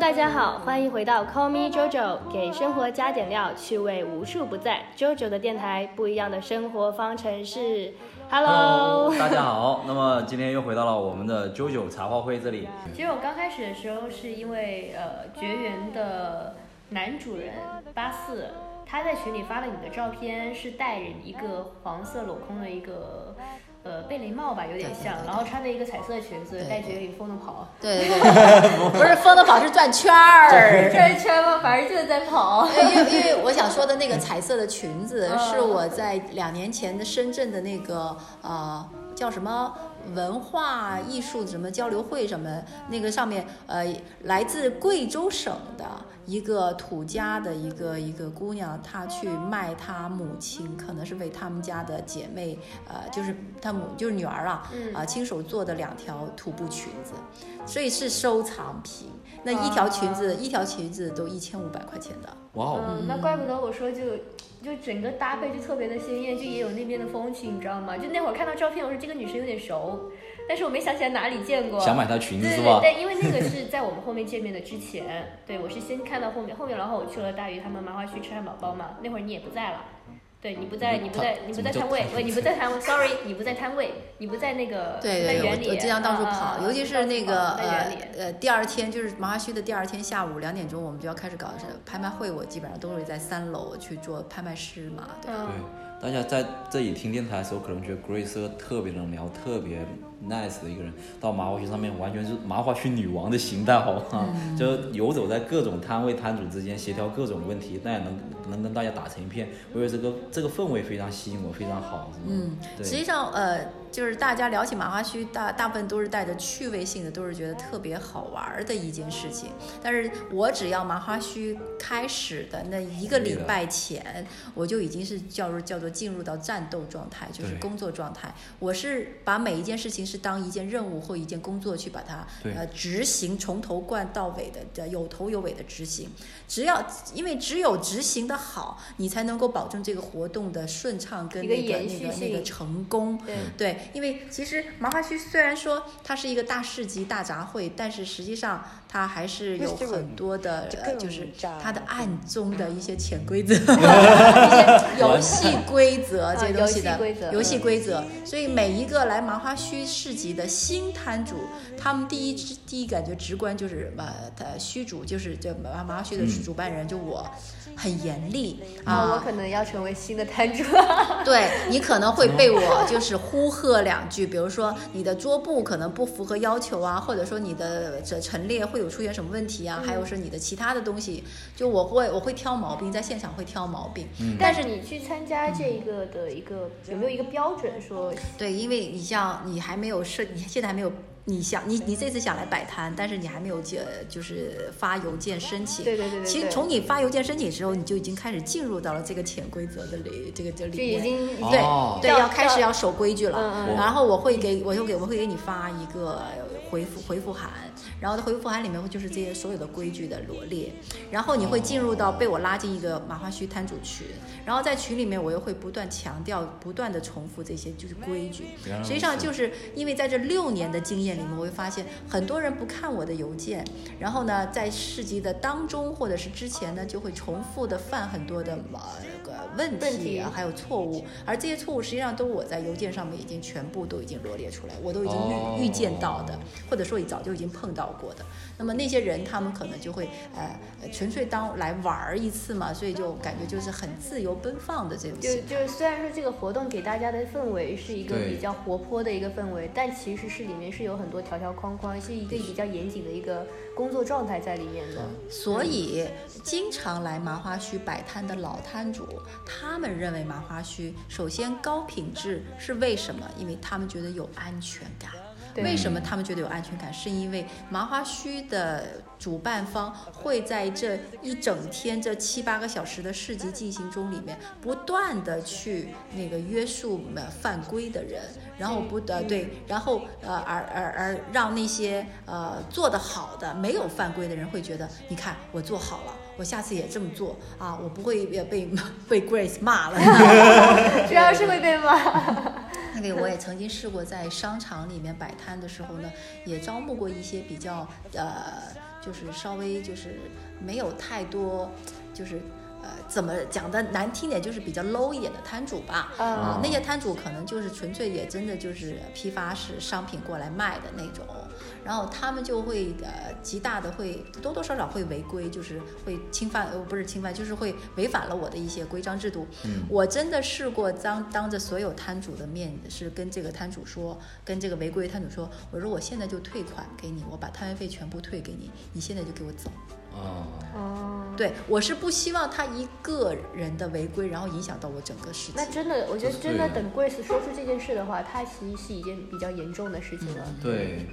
大家好，欢迎回到 Call Me JoJo，给生活加点料，趣味无处不在。JoJo 的电台，不一样的生活方程式。Hello，大家好。那么今天又回到了我们的 JoJo 茶话会这里。其实我刚开始的时候是因为呃绝缘的男主人八四，他在群里发了你的照片，是戴着一个黄色镂空的一个。呃，贝雷帽吧，有点像，然后穿着一个彩色裙子，带绝影风的跑。对对 对，不是疯的跑是转圈儿，转圈吗？反正就是在跑。因为因为我想说的那个彩色的裙子，是我在两年前的深圳的那个呃叫什么文化艺术什么交流会什么那个上面呃来自贵州省的。一个土家的一个一个姑娘，她去卖她母亲，可能是为他们家的姐妹，呃，就是她母就是女儿啊，啊，亲手做的两条土布裙子，所以是收藏品。那一条裙子，一条裙子都一千五百块钱的。哇哦，那怪不得我说就就整个搭配就特别的鲜艳，就也有那边的风情，你知道吗？就那会儿看到照片，我说这个女生有点熟。但是我没想起来哪里见过，想买条裙子是吧？对，因为那个是在我们后面见面的之前，对我是先看到后面，后面然后我去了大鱼他们麻花区吃汉堡包嘛，那会儿你也不在了，对你不在，你不在，你不在摊位，喂，你不在摊位，sorry，你不在摊位，你不在那个对对对，我经常到处跑，尤其是那个呃呃第二天就是麻花区的第二天下午两点钟，我们就要开始搞是拍卖会，我基本上都会在三楼去做拍卖师嘛，对。大家在这里听电台的时候，可能觉得 Grace 特别能聊，特别 nice 的一个人。到麻花区上面，完全是麻花区女王的形态，好吗？就游走在各种摊位摊主之间，协调各种问题，但也能能跟大家打成一片。我觉得这个这个氛围非常吸引我，非常好。嗯，实际上呃。就是大家聊起麻花区，大大部分都是带着趣味性的，都是觉得特别好玩的一件事情。但是我只要麻花区开始的那一个礼拜前，我就已经是叫做叫做进入到战斗状态，就是工作状态。我是把每一件事情是当一件任务或一件工作去把它呃执行，从头贯到尾的的有头有尾的执行。只要因为只有执行的好，你才能够保证这个活动的顺畅跟那个那个那个成功。对。因为其实麻花区虽然说它是一个大市集、大杂烩，但是实际上它还是有很多的，呃就是他的暗中的一些潜规则、一些游戏规则这些东西的游戏规则。所以每一个来麻花区市集的新摊主，他们第一第一感觉直观就是呃，他虚主就是这麻麻花区的主办人，就我。很严厉啊！我可能要成为新的摊主。对 你可能会被我就是呼喝两句，比如说你的桌布可能不符合要求啊，或者说你的这陈列会有出现什么问题啊，还有说你的其他的东西，就我会我会挑毛病，在现场会挑毛病。嗯。但是你去参加这个的一个有没有一个标准说？对，因为你像你还没有设，你现在还没有。你想你你这次想来摆摊，但是你还没有接就是发邮件申请。对对对对。其实从你发邮件申请时候，你就已经开始进入到了这个潜规则的里，这个这里。就已经对对要开始要守规矩了。嗯嗯。然后我会给我就给我会给你发一个。回复回复函，然后的回复函里面会就是这些所有的规矩的罗列，然后你会进入到被我拉进一个麻花须摊主群，然后在群里面我又会不断强调，不断的重复这些就是规矩。实际上就是因为在这六年的经验里面，我会发现很多人不看我的邮件，然后呢在市集的当中或者是之前呢就会重复的犯很多的呃个问题啊，还有错误，而这些错误实际上都我在邮件上面已经全部都已经罗列出来，我都已经预预见到的。或者说你早就已经碰到过的，那么那些人他们可能就会呃纯粹当来玩儿一次嘛，所以就感觉就是很自由奔放的这种。就就是虽然说这个活动给大家的氛围是一个比较活泼的一个氛围，但其实是里面是有很多条条框框，是一个比较严谨的一个工作状态在里面的。所以经常来麻花墟摆摊的老摊主，他们认为麻花墟首先高品质是为什么？因为他们觉得有安全感。为什么他们觉得有安全感？是因为麻花须的主办方会在这一整天、这七八个小时的市集进行中里面，不断的去那个约束犯规的人，然后不呃对，然后呃而而而让那些呃做得好的、没有犯规的人会觉得，你看我做好了，我下次也这么做啊，我不会被被 Grace 骂了，主要是会被骂。那个我也曾经试过在商场里面摆摊的时候呢，也招募过一些比较呃，就是稍微就是没有太多，就是呃怎么讲的难听点，就是比较 low 一点的摊主吧。啊啊，那些摊主可能就是纯粹也真的就是批发式商品过来卖的那种，然后他们就会呃极大的会多多少少会违规，就是会侵犯呃不是侵犯，就是会违反了我的一些规章制度。嗯我真的试过当当着所有摊主的面，是跟这个摊主说，跟这个违规摊主说，我说我现在就退款给你，我把摊位费全部退给你，你现在就给我走。哦，哦，对我是不希望他一个人的违规，然后影响到我整个事情那。真的，我觉得真的，等 Grace 说出这件事的话，他其实是一件比较严重的事情了。对，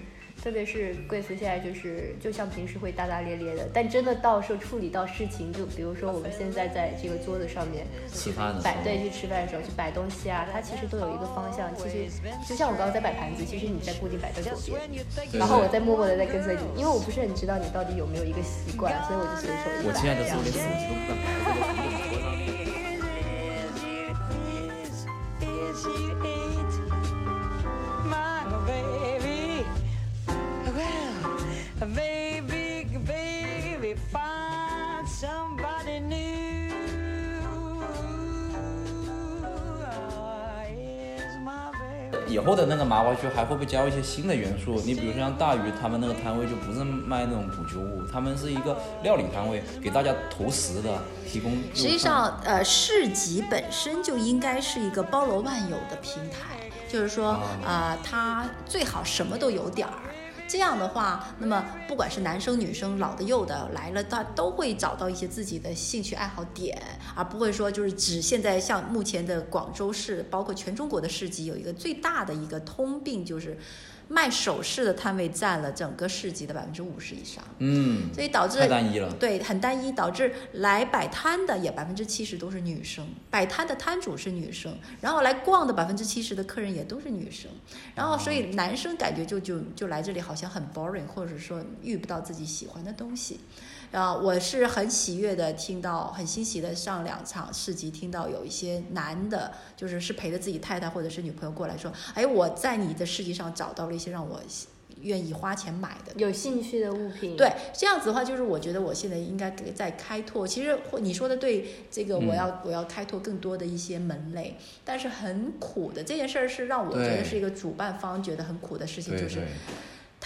特别是 Grace 现在就是，就像平时会大大咧咧的，但真的到时候处理到事情，就比如说我们现在在这个桌子上面吃饭的摆对去吃饭的时候去摆东西啊，它其实都有一个方向。其实就像我刚刚在摆盘子，其实你在固定摆在左边，对然后我在默默的在跟随你，因为我不是很知道你到底有没有一个习惯，所以我就随手一摆。我现在的时候连这样手机都不敢摆，以后的那个麻花区还会不会加入一些新的元素？你比如说像大鱼他们那个摊位就不是卖那种补救物，他们是一个料理摊位，给大家投食的，提供。实际上，呃，市集本身就应该是一个包罗万有的平台，就是说，啊、它最好什么都有点儿。这样的话，那么不管是男生女生、老的幼的来了，他都会找到一些自己的兴趣爱好点，而不会说就是只现在像目前的广州市，包括全中国的市集有一个最大的一个通病，就是卖首饰的摊位占了整个市集的百分之五十以上。嗯，所以导致太单一了。对，很单一，导致来摆摊的也百分之七十都是女生，摆摊的摊主是女生，然后来逛的百分之七十的客人也都是女生，然后所以男生感觉就就就来这里好像很 boring，或者说遇不到自己喜欢的东西。啊，我是很喜悦的听到，很欣喜的上两场市集，听到有一些男的，就是是陪着自己太太或者是女朋友过来说，哎，我在你的市集上找到了一些让我愿意花钱买的有兴趣的物品。对，这样子的话，就是我觉得我现在应该给在开拓。其实你说的对，这个我要、我要开拓更多的一些门类，但是很苦的这件事儿是让我觉得是一个主办方觉得很苦的事情，就是对对，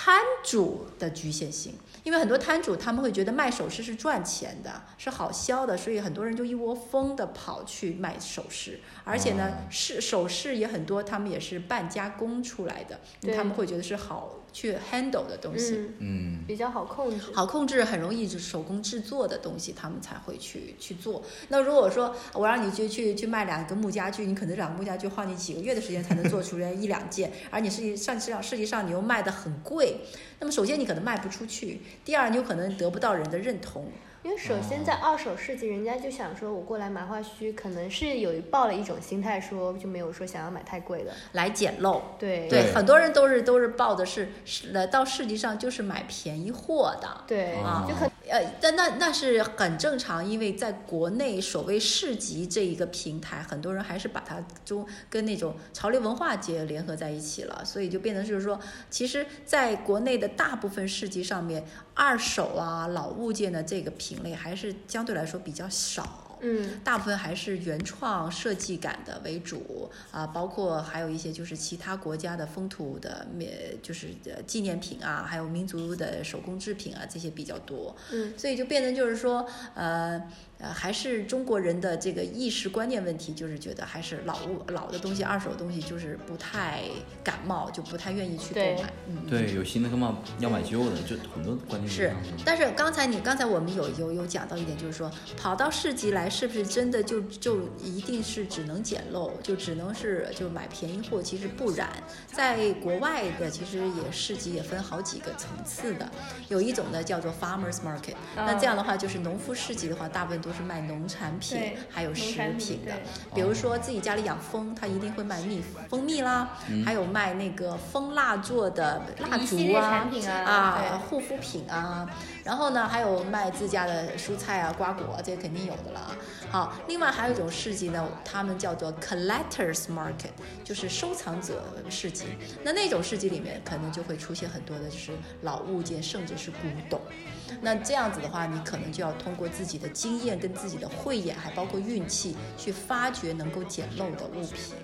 摊主的局限性。因为很多摊主他们会觉得卖首饰是赚钱的，是好销的，所以很多人就一窝蜂的跑去卖首饰，而且呢，哦是首饰也很多，他们也是半加工出来的，他们会觉得是好去 handle 的东西。嗯，嗯，比较好控制。好控制、很容易就手工制作的东西，他们才会去去做。那如果说我让你去去去卖两个木家具，你可能两个木家具花你几个月的时间才能做出来一两件，而你实际上实际上实际上你又卖的很贵，那么首先你可能卖不出去，第二你有可能得不到人的认同。因为首先在二手市集，人家就想说，我过来麻花墟，可能是有抱了一种心态，说就没有说想要买太贵的。来捡漏，对对，对很多人都是都是抱的是是来到市集上就是买便宜货的，对啊就可呃，但那那是很正常，因为在国内所谓市集这一个平台，很多人还是把它中跟那种潮流文化节联合在一起了，所以就变成就是说，其实在国内的大部分市集上面，二手啊老物件的这个品类还是相对来说比较少。嗯。大部分还是原创设计感的为主啊，包括还有一些就是其他国家的风土的呃，就是呃纪念品啊，还有民族的手工制品啊，这些比较多。嗯，所以就变成就是说，呃呃，还是中国人的这个意识观念问题，就是觉得还是老物老的东西、二手的东西就是不太感冒，就不太愿意去购买。嗯，对，有新的干嘛要买旧的，就很多观念是但是刚才你刚才我们有有有讲到一点，就是说跑到市集来，是不是真的就就一定是只能捡漏，就只能是就买便宜货？其实不然，在国外的其实也市集也分好几个层次的，有一种呢叫做 farmers market，那这样的话就是农夫市集的话，大部分都都是卖农产品，还有食品品的。比如说自己家里养蜂，他一定会卖蜜蜂蜜啦，还有卖那个蜂蜡做的蜡烛啊啊啊护肤品啊，然后呢还有卖自家的蔬菜啊瓜果，这肯定有的了啊。好，另外还有一种市集呢，他们叫做 collectors market，就是收藏者市集。那那种市集里面可能就会出现很多的就是老物件，甚至是古董。那这样子的话，你可能就要通过自己的经验跟自己的慧眼，还包括运气，去发掘能够捡漏的物品。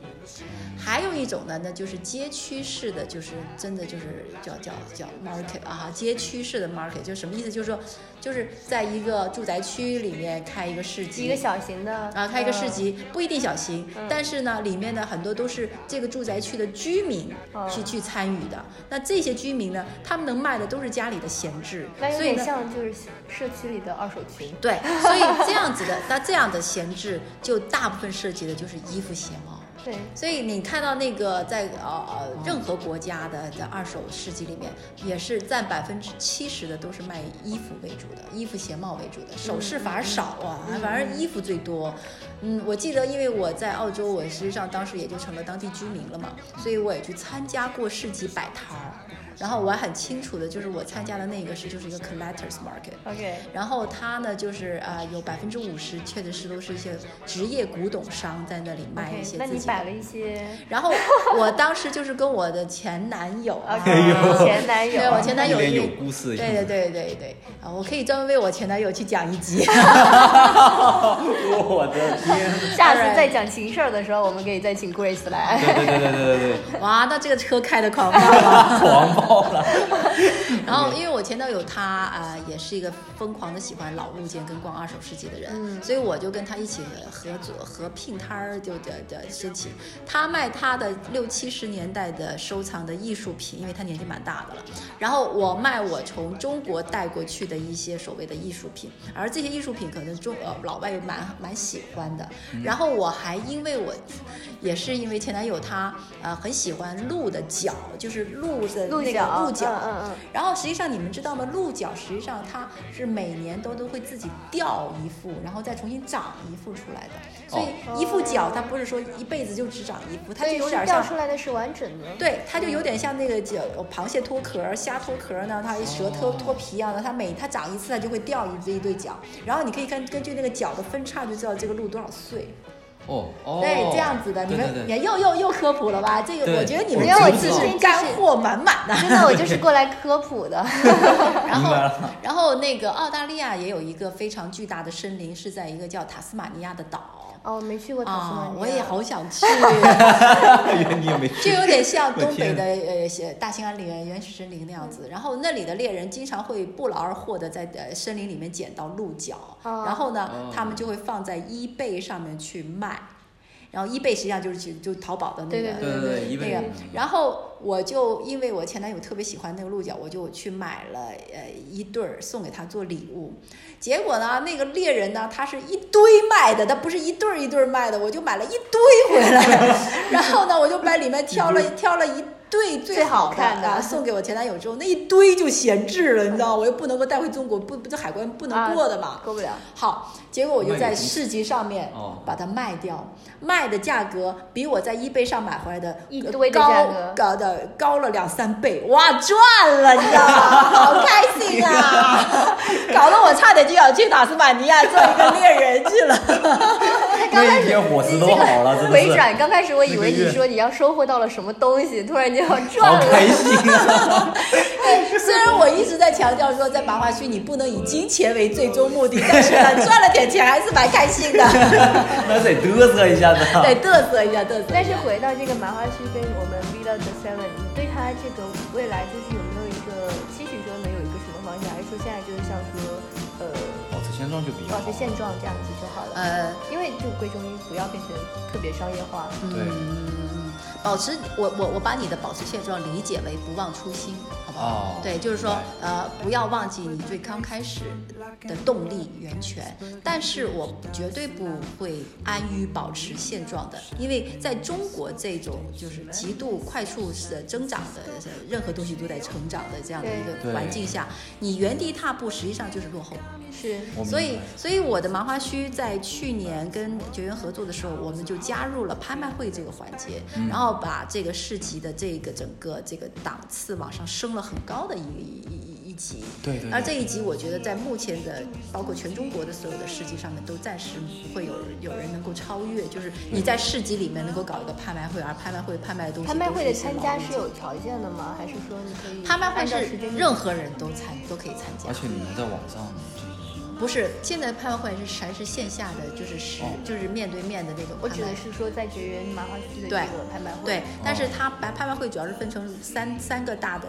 还有一种呢，那就是街区式的，就是真的就是叫叫叫 market 啊，街区式的 market，就什么意思？就是说，就是在一个住宅区里面开一个市集，一个小型的啊，开一个市呃集不一定小型，但是呢，里面呢很多都是这个住宅区的居民哦去去参与的。那这些居民呢，他们能卖的都是家里的闲置，所以呢，像就是社区里的二手群。对，所以这样子的，那这样的闲置就大部分涉及的就是衣服鞋帽。对，所以你看到那个在呃呃任何国家的的二手市集里面，也是占百分之七十的都是卖衣服为主的，衣服鞋帽为主的，首饰反而少啊，反而衣服最多。嗯，我记得因为我在澳洲，我实际上当时也就成了当地居民了嘛，所以我也去参加过市集摆摊儿。然后我还很清楚的，就是我参加的那个是就是一个 collectors market，OK，然后它呢，就是啊、有百分之五十确实是都是一些职业古董商在那里卖一些自己的。那你摆了一些然后我当时就是跟我的前男友前男友，对我前男友一脸有故事对对对对对啊，我可以专门为我前男友去讲一集。我的天！下次再讲情事儿的时候，我们可以再请 Grace 来。对对对对对对对，哇，那这个车开的狂暴吗！狂暴了。然后，因为我前男友他啊、也是一个疯狂的喜欢老物件跟逛二手市集的人，嗯所以我就跟他一起合作合聘摊儿，就的的申请。他卖他的六七十年代的收藏的艺术品，因为他年纪蛮大的了。然后我卖我从中国带过去的一些所谓的艺术品，而这些艺术品可能中呃老外也蛮蛮喜欢的。然后我还因为我也是因为前男友他呃很喜欢鹿的角，就是鹿的那个鹿角，嗯嗯然后实际上你们知道吗？鹿角实际上它是每年都都会自己掉一副，然后再重新长一副出来的。所以一副角它不是说一辈子就只长一副，它嗯，就有点像出来的是完整的。对，它就有点像那个角螃蟹脱壳、虾脱壳呢，它蛇脱哦脱皮一样的，它每它长一次，它就会掉一一对角。然后你可以看根据那个角的分叉就知道这个鹿多少岁。哦哦，对，这样子的，你们也又又又科普了吧？这个我觉得你们我这知道一次是干货满满的。真的，我就是过来科普的。然后然后那个澳大利亚也有一个非常巨大的森林，是在一个叫塔斯马尼亚的岛。哦，没去过塔斯马尼亚，，啊我也好想去，原 来你也没 去。就有点像东北的呃大兴安岭原始森林那样子。然后那里的猎人经常会不劳而获的在呃森林里面捡到鹿角，哦。然后呢哦，他们就会放在 eBay 上面去卖。然后 eBay 实际上就是就就淘宝的那个对对对对对，那个，然后我就因为我前男友特别喜欢那个鹿角，我就去买了呃一对儿送给他做礼物。结果呢，那个猎人呢，他是一堆卖的，他不是一对儿一对儿卖的，我就买了一堆回来。然后呢，我就把里面挑了挑了一对最好最好看的啊，送给我前男友之后，那一堆就闲置了，你知道，我又不能够带回中国，不不这海关不能过的嘛。过不了。好，结果我就在市集上面哦把它卖掉，卖的价格比我在 eBay 上买回来的呃一堆的高高的高了两三倍，哇，赚了，你知道吗？好开心啊！搞得我差点就要去塔斯马尼亚做一个猎人去了。那一天伙食都好了，真的是，回转，刚开始我以为你说你要收获到了什么东西，突然间要赚好了。开心啊！对，虽然我一直在强调说，在麻花区你不能以金钱为最终目的，但是呢，赚了点钱还是蛮开心的。那得嘚瑟一下子啊。对，嘚瑟一下，嘚瑟。但是回到这个麻花区跟我们 Villa the Seven，你对它这个未来就是有没有一个期许，说能有一个什么方向，还是说现在就是像说呃保持现状就比较好保持。现状这样子就好了？呃，因为就归中医不要变成特别商业化。对嗯，保持我我我把你的保持现状理解为不忘初心，好不好？哦对，就是说呃，不要忘记你最刚开始的动力源泉，但是我绝对不会安于保持现状的，因为在中国这种就是极度快速的增长的，任何东西都在成长的这样的一个环境下，你原地踏步实际上就是落后。是所以，所以我的麻花须在去年跟绝缘合作的时候，我们就加入了拍卖会这个环节，嗯然后把这个市集的这个整个这个档次往上升了很高的一一一一级。对对对而这一级，我觉得在目前的包括全中国的所有的市集上面，都暂时不会有有人能够超越。就是你在市集里面能够搞一个拍卖会，而拍卖会拍卖的东西，拍卖会的参加是有。条件的吗？还是说你可以拍卖会是任何人都参都可以参加而，且你们在网上就是不是现在拍卖会是还是线下的，就是实、哦。就是面对面的那种我拍卖。指的是说在绝缘麻花区的这对个拍卖会。对，但是它拍拍卖会主要是分成三三个大的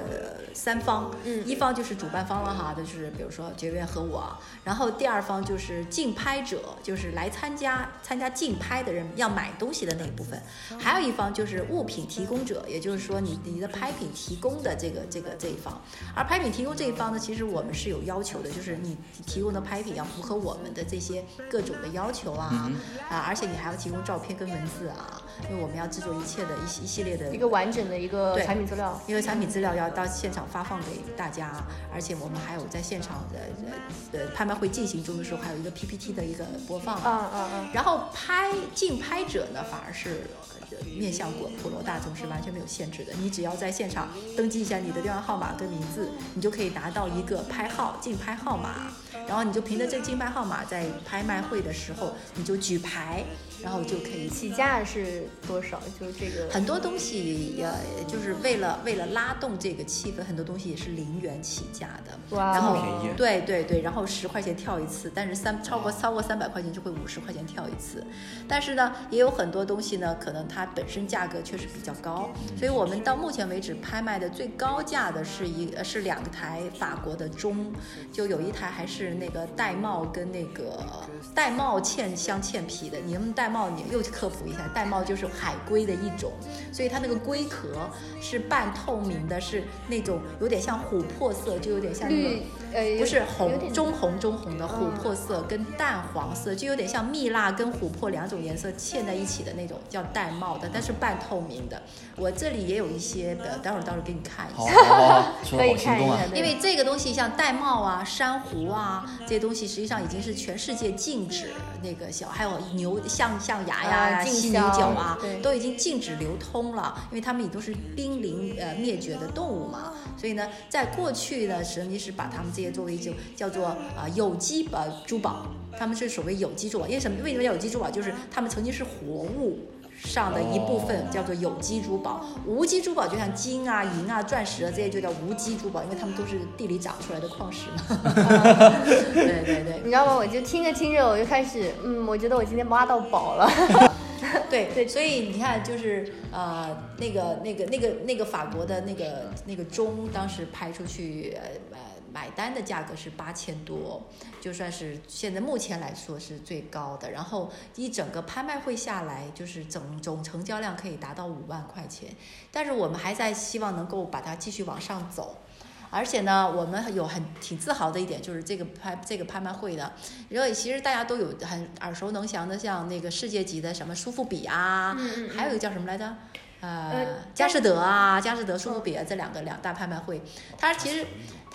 三方，嗯。一方就是主办方了哈，就是比如说绝缘和我，然后第二方就是竞拍者，就是来参加参加竞拍的人要买东西的那一部分，还有一方就是物品提供者，也就是说你你的拍品提供的这个这个这一方，而拍品提供这一方呢，其实我们是有要求的，就是你提供的拍品要符合我们的这些各种的要求啊、啊，而且你还要提供照片跟文字啊，因为我们要制作一切的一系一系列的一个完整的一个对产品资料。因为产品资料要到现场发放给大家，而且我们还有在现场的呃呃拍卖会进行中的时候，还有一个 PPT 的一个播放。啊啊啊！然后拍竞拍者呢，反而是呃面向过普罗大众是完全没有限制的。你只要在现场登记一下你的电话号码跟名字，你就可以拿到一个拍号竞拍号码，然后你就凭着这个竞拍号码，在拍卖会的时候你就举牌，然后就可以起价是多少？就这个很多东西呃，就是为了为了拉动这个气氛，很多东西也是零元起价的。哇然后对对对，然后十块钱跳一次，但是三超过超过三百块钱就会五十块钱跳一次。但是呢，也有很多东西呢，可能它本身价格确实比较高，所以我们到目前为止拍卖的最高价的是一呃是两台法国的钟，就有一台还是那个玳瑁跟那个玳瑁嵌镶嵌皮的。你们玳瑁你又科普一下，玳瑁就是海龟的一种，所以它那个龟壳是半透明的，是那种有点像琥珀色，就有点像那个绿呃不是红点中红中红的琥珀色跟淡黄色，就有点像蜜蜡跟琥珀两种颜色嵌在一起的那种，叫玳瑁的，但是半透明的。我这里也有一些的，待会儿到时候给你看一下。可以看一下，！因为这个东西像玳瑁啊、珊瑚啊这些东西，实际上已经是全世界禁止那个小，还有牛象象牙呀、啊犀牛角啊，都已经禁止流通了，因为它们也都是濒临呃灭绝的动物嘛。所以呢，在过去呢，实际是把它们这些作为一种叫做啊、有机呃珠宝，他们是所谓有机珠宝，因为什么？为什么叫有机珠宝？就是他们曾经是活物。上的一部分叫做有机珠宝，无机珠宝就像金啊、银啊、钻石啊这些就叫无机珠宝，因为它们都是地里长出来的矿石嘛。对对对你知道吗？我就听着听着，我就开始，嗯，我觉得我今天挖到宝了。对对，所以你看，就是呃，那个那个那个那个法国的那个那个钟，当时拍出去，呃呃，买单的价格是八千多，就算是现在目前来说是最高的。然后一整个拍卖会下来，就是总总成交量可以达到五万块钱。但是我们还在希望能够把它继续往上走。而且呢，我们有很挺自豪的一点，就是这个拍这个拍卖会的，因为其实大家都有很耳熟能详的，像那个世界级的什么苏富比啊，嗯嗯嗯还有一个叫什么来着？呃呃，佳士得啊，佳士得、苏富比啊，这两个两大拍卖会，它其实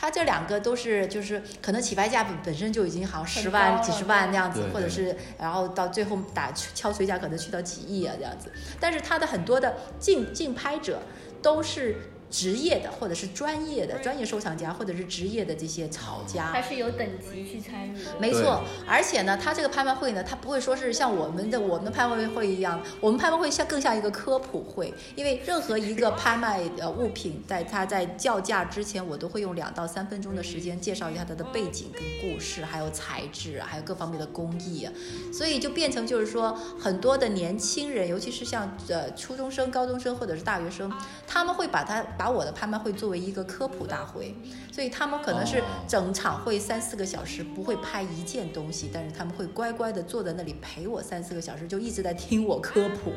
它这两个都是就是可能起拍价本本身就已经好像十万、几十万那样子，或者是然后到最后打敲锤价可能去到几亿啊这样子，但是它的很多的竞竞拍者都是。职业的，或者是专业的专业收藏家，或者是职业的这些炒家，它是有等级去参与。没错，而且呢，它这个拍卖会呢，它不会说是像我们的我们的拍卖会一样，我们拍卖会像更像一个科普会，因为任何一个拍卖呃物品，在它在叫价之前，我都会用两到三分钟的时间介绍一下它的背景跟故事，还有材质，还有各方面的工艺，所以就变成就是说，很多的年轻人，尤其是像呃初中生、高中生或者是大学生，他们会把它把我的拍卖会作为一个科普大会，所以他们可能是哦整场会三四个小时不会拍一件东西，但是他们会乖乖的坐在那里陪我三四个小时，就一直在听我科普。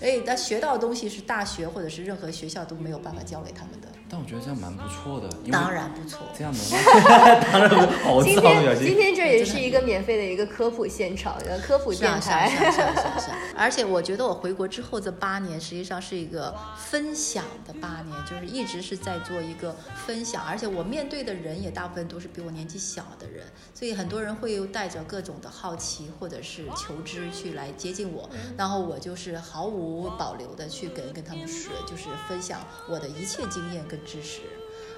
哎，他学到的东西是大学或者是任何学校都没有办法教给他们的。但我觉得这样蛮不错的，当然不错。这样能，当然不好今造表天今。天这也是一个免费的一个科普现场，呃，科普电台。是啊，是啊，是啊，是啊。而且我觉得我回国之后这八年，实际上是一个分享的八年，就是一直是在做一个分享，而且我面对的人也大部分都是比我年纪小的人，所以很多人会带着各种的好奇或者是求知去来接近我，然后我就是毫无保留的去跟跟他们说，就是分享我的一切经验跟知识。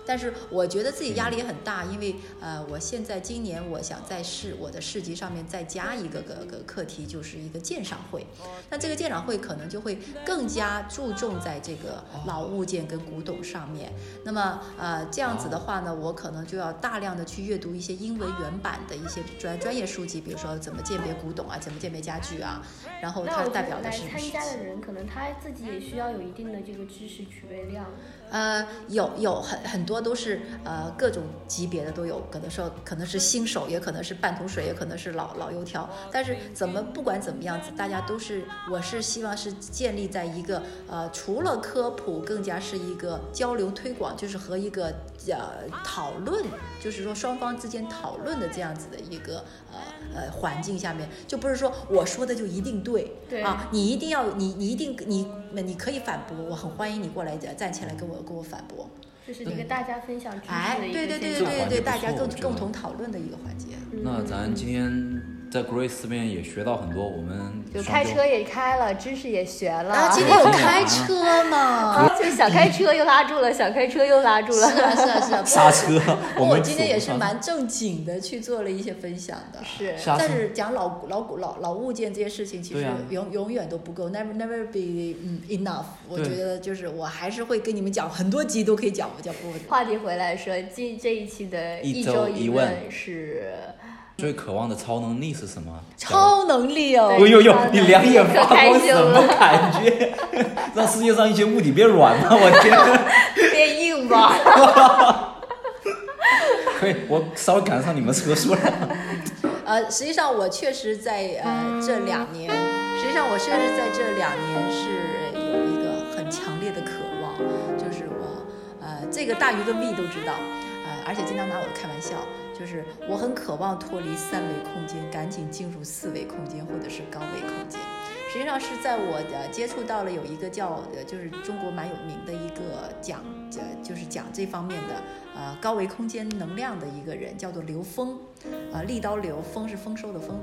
但是我觉得自己压力也很大，因为呃，我现在今年我想在市我的市集上面再加一个个个课题，就是一个鉴赏会。那这个鉴赏会可能就会更加注重在这个老物件跟古董上面。那么呃，这样子的话呢，我可能就要大量的去阅读一些英文原版的一些专专业书籍，比如说怎么鉴别古董啊，怎么鉴别家具啊，然后它代表的是什么事情。加的人，可能他自己也需要有一定的这个知识储备量。呃，有有很很多都是呃各种级别的都有，可能说可能是新手，也可能是半桶水，也可能是老老油条。但是怎么不管怎么样子，大家都是我是希望是建立在一个呃除了科普，更加是一个交流推广，就是和一个呃讨论，就是说双方之间讨论的这样子的一个呃呃环境下面，就不是说我说的就一定对，对啊，你一定要你你一定你你可以反驳，我很欢迎你过来站起来跟我跟我反驳。这是一个大家分享知识哎的，一个对对对对对对，大家共同讨论的一个环节。那咱今天在 Grace 这边也学到很多，我们就开车也开了，知识也学了。啊，今天有开车吗？就想开车又拉住了，想开车又拉住了。是啊是啊是啊，刹车，不过我们今天也是蛮正经的去做了一些分享的。是但是讲老老古老老物件这些事情，其实永永远都不够，never never be 嗯 enough。我觉得就是我还是会跟你们讲很多集都可以讲，我讲不完。话题回来说，今这一期的一周周一问问是最渴望的超能力是什么？超能力哦！哎呦呦你两眼发光什么感觉？让世界上一些物体变软了，我天！变硬吧？可以，我稍微赶上你们车速了。呃，实际上我确实在呃这两年，实际上我确实在这两年是有一个很强烈的渴望，就是我呃这个大鱼跟 V 都知道，呃而且经常拿我开玩笑，就是我很渴望脱离三维空间，赶紧进入四维空间或者是高维空间。实际上是在我呃接触到了有一个叫呃就是中国蛮有名的一个讲呃就是讲这方面的呃高维空间能量的一个人，叫做刘峰，呃利刀刘，峰是丰收的丰。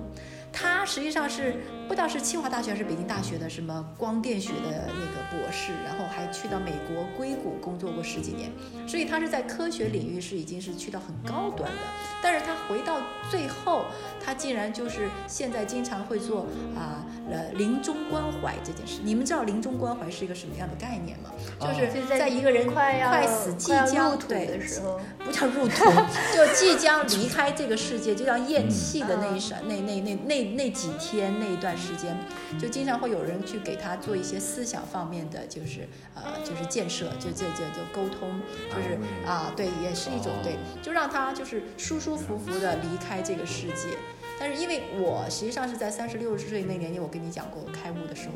他实际上是不知道是清华大学还是北京大学的什么光电学的那博士，然后还去到美国硅谷工作过十几年，所以他是在科学领域是已经是去到很高端的。但是他回到最后，他竟然就是现在经常会做啊呃临终关怀这件事。你们知道临终关怀是一个什么样的概念吗？就是在一个人快要快死即将入的时候，不叫入土，就即将离开这个世界，就像咽气的那一闪、那那那那那几天那一段时间，就经常会有人去给他做一些思想方面的，就是呃就是建设，就这这就沟通，就是啊对，也是一种对，就让他就是舒舒服服的离开这个世界。但是因为我实际上是在三十六岁那年纪，我跟你讲过，我开悟的时候，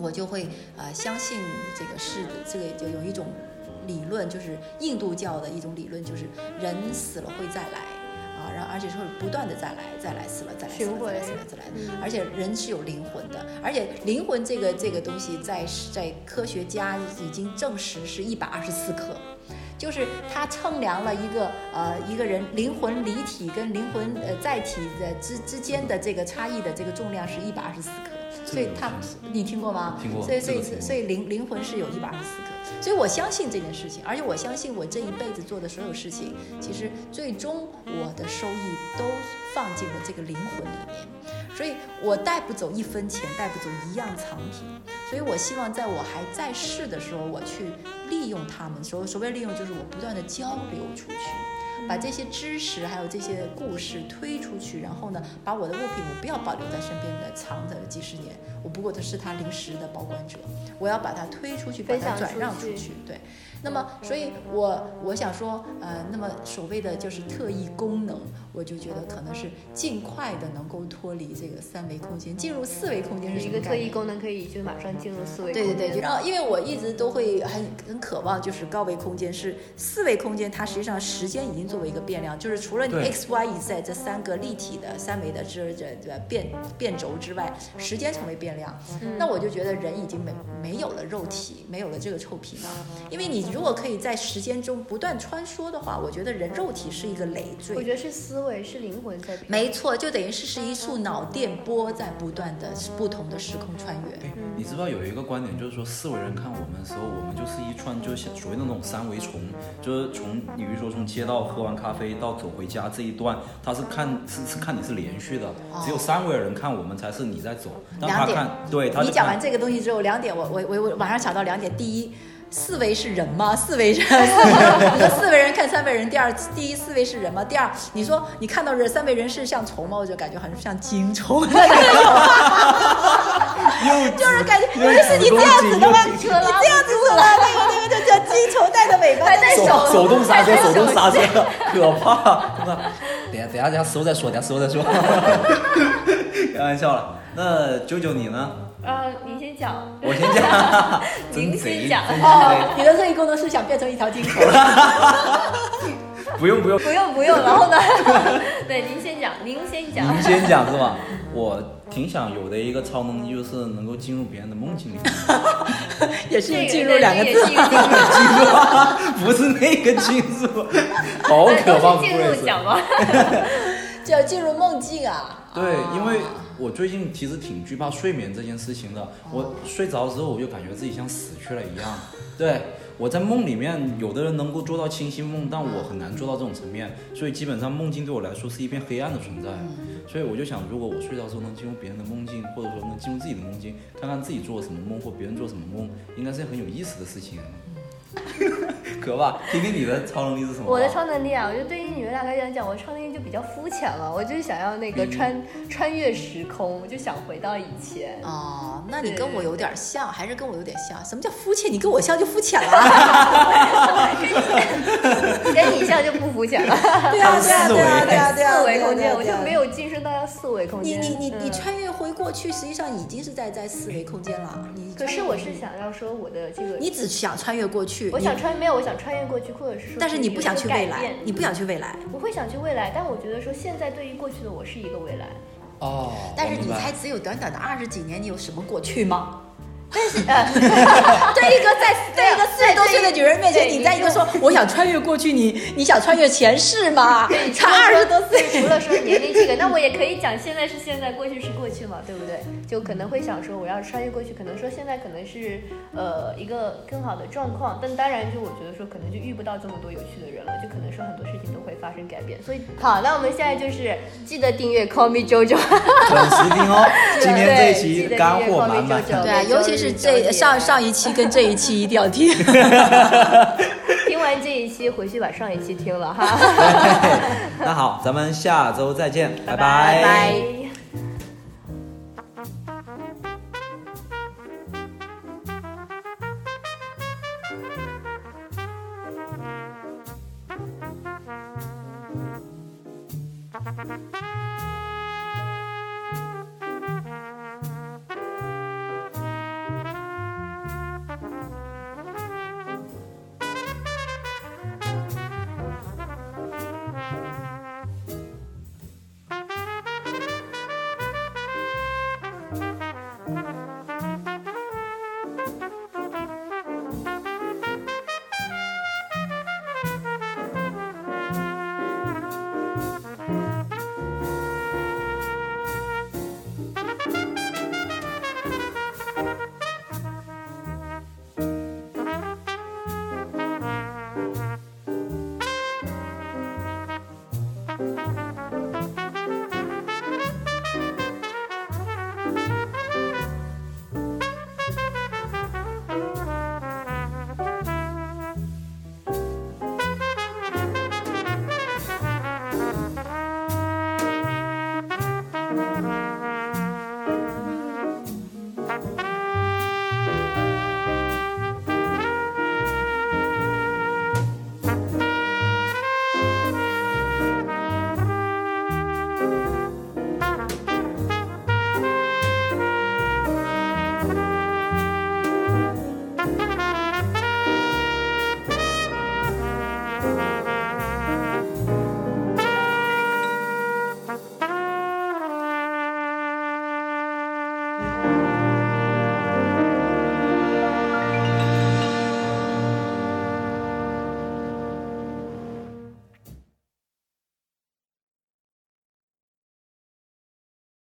我就会呃相信这个是这个就有一种理论，就是印度教的一种理论，就是人死了会再来啊，然后而且是会不断的再来，再来死了，再来死了，再来死了，再来，嗯而且人是有灵魂的，而且灵魂这个这个东西在在科学家已经证实是一百二十四克。就是他称量了一个呃一个人灵魂离体跟灵魂呃载体的之之间的这个差异的这个重量是一百二十四克，所以他你听过吗？听过所以所以所以灵灵魂是有一百二十四克，所以我相信这件事情，而且我相信我这一辈子做的所有事情，其实最终我的收益都放进了这个灵魂里面，所以我带不走一分钱，带不走一样藏品，所以我希望在我还在世的时候，我去利用他们。所所谓利用，就是我不断的交流出去，把这些知识还有这些故事推出去，然后呢，把我的物品我不要保留在身边的藏着几十年，我不过的是他临时的保管者，我要把它推出去，把它转让出去。对，那么，所以我我想说，呃，那么所谓的就是特异功能，我就觉得可能是尽快的能够脱离这个三维空间，进入四维空间是一个特异？功能可以就马上进入四维空间。对对对，然后因为我一直都会很很渴望，就是高维空间是四维空间，它实际上时间已经作为一个变量，就是除了你 x y z 这三个立体的三维的这这这变变轴之外，时间成为变量。那我就觉得人已经没没有了肉体，没有了这个臭皮囊，因为你如果可以在时间中不断穿梭的话，我觉得人肉体是一个累赘。我觉得是思维，是灵魂在变。没错，就等于是是一束脑电波在不断的不同的时空穿越。哎，你知道有一个观点，就是说四维人看我们的时候，我们就是一串就是所谓的那种三维虫，就是从比如说从街道喝完咖啡到走回家这一段，他是看是是看你是连续的，只有三维的人看我们才是你在走，两点看对他你讲完这个东西之后，两点我我我我马上想到两点，第一。四维是人吗？四维人，你说四维人看三维人。第二，第一四维是人吗？第二，你说你看到人三维人是像虫吗？我就感觉好像像精虫，就是感觉原来是你这样子的吗？你这样子是吧？那个那个就叫金虫带着尾巴在手手手动刹车，手动刹车，可怕！等下等下等下事后再说，等下事后再说。开玩笑了。那九九你呢？呃，你先讲。我先讲，您，先讲哦，你的特异功能是想变成一条金虫？不 用不用，不用不用，然后呢？对，您先讲，您先讲。您先讲是吧？我挺想有的一个超能力，就是能够进入别人的梦境里。也是进入两个字进入，啊，不是那个进入，好渴望进入讲吗？就进入梦境啊。对，因为我最近其实挺惧怕睡眠这件事情的。我睡着之后，我就感觉自己像死去了一样。对，我在梦里面，有的人能够做到清晰梦，但我很难做到这种层面。所以基本上梦境对我来说是一片黑暗的存在。所以我就想，如果我睡着之后能进入别人的梦境，或者说能进入自己的梦境，看看自己做了什么梦或别人做什么梦，应该是很有意思的事情。可吧？听听你的超能力是什么？我的超能力啊，我觉得对于你们俩来讲，我超能力就比较肤浅了。我就是想要那个穿穿越时空，我就想回到以前。哦，那你跟我有点像，还是跟我有点像。什么叫肤浅？你跟我像就肤浅了。跟你像就不肤浅了。对啊，对啊，对啊，对啊，对啊。四维空间，我就没。有晋升到要四维空间。你你你你穿越回过去，实际上已经是在在四维空间了。你可是我是想要说我的这个，你只想穿越过去，我想穿没有，我想穿越过去，或者是说，但是你不想去未来，你不想去未来。我会想去未来，但我觉得说现在对于过去的我是一个未来。哦，但是你才只有短短的二十几年，你有什么过去吗？但是呃，对一个在对一个四十多岁的女人面前，对你在一个说我想穿越过去，你你想穿越前世吗？才二十多岁，除了说年龄这个，那我也可以讲现在是现在，过去是过去嘛，对不对？就可能会想说我要穿越过去，可能说现在可能是呃一个更好的状况，但当然就我觉得说可能就遇不到这么多有趣的人了，就可能说很多事情都会发生改变。所以好，那我们现在就是记得订阅 Call Me JoJo，准时听哦。今天 这一期得干货订阅满满 Call Me。JoJo 对尤其是是这，上上一期跟这一期一定要听。听完这一期回去把上一期听了哈。那好，咱们下周再见，拜拜。